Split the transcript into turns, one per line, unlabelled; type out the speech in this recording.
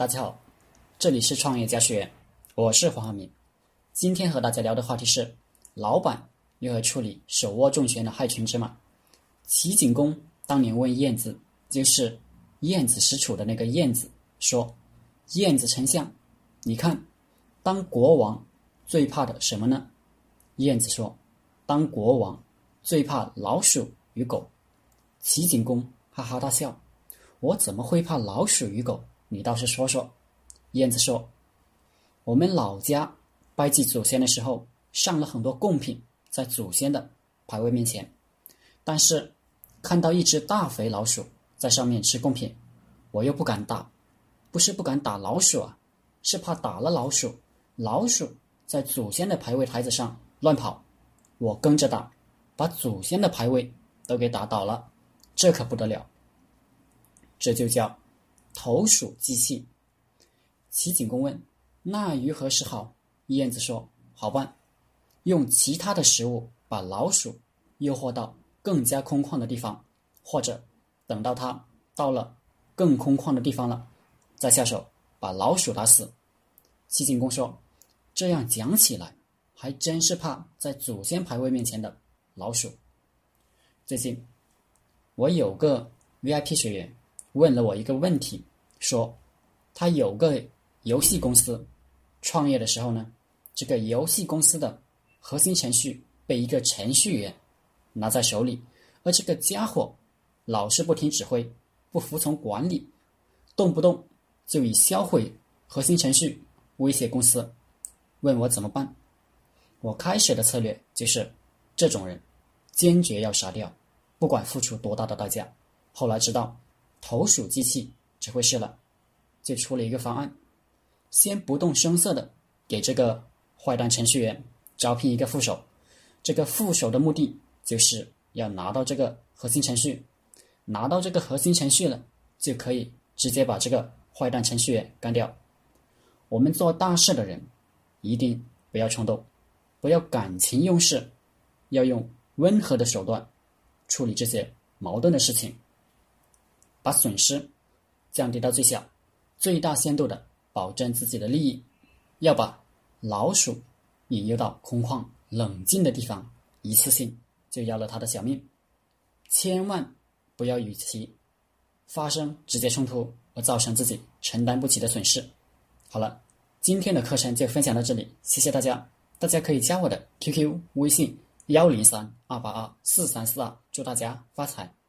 大家好，这里是创业家学院，我是黄浩明。今天和大家聊的话题是：老板如何处理手握重权的害群之马。齐景公当年问晏子，就是晏子使楚的那个晏子，说：“晏子丞相，你看，当国王最怕的什么呢？”晏子说：“当国王最怕老鼠与狗。”齐景公哈哈大笑：“我怎么会怕老鼠与狗？”你倒是说说，燕子说：“我们老家拜祭祖先的时候，上了很多贡品在祖先的牌位面前，但是看到一只大肥老鼠在上面吃贡品，我又不敢打，不是不敢打老鼠啊，是怕打了老鼠，老鼠在祖先的牌位台子上乱跑，我跟着打，把祖先的牌位都给打倒了，这可不得了，这就叫。”投鼠忌器。齐景公问：“那如何是好？”燕子说：“好办，用其他的食物把老鼠诱惑到更加空旷的地方，或者等到它到了更空旷的地方了，再下手把老鼠打死。”齐景公说：“这样讲起来，还真是怕在祖先牌位面前的老鼠。”最近，我有个 VIP 学员。问了我一个问题，说他有个游戏公司，创业的时候呢，这个游戏公司的核心程序被一个程序员拿在手里，而这个家伙老是不听指挥，不服从管理，动不动就以销毁核心程序威胁公司，问我怎么办。我开始的策略就是这种人坚决要杀掉，不管付出多大的代价。后来知道。投鼠忌器只会是了，就出了一个方案，先不动声色的给这个坏蛋程序员招聘一个副手，这个副手的目的就是要拿到这个核心程序，拿到这个核心程序了，就可以直接把这个坏蛋程序员干掉。我们做大事的人，一定不要冲动，不要感情用事，要用温和的手段处理这些矛盾的事情。把损失降低到最小，最大限度的保证自己的利益。要把老鼠引诱到空旷冷静的地方，一次性就要了他的小命。千万不要与其发生直接冲突而造成自己承担不起的损失。好了，今天的课程就分享到这里，谢谢大家。大家可以加我的 QQ 微信幺零三二八二四三四二，祝大家发财。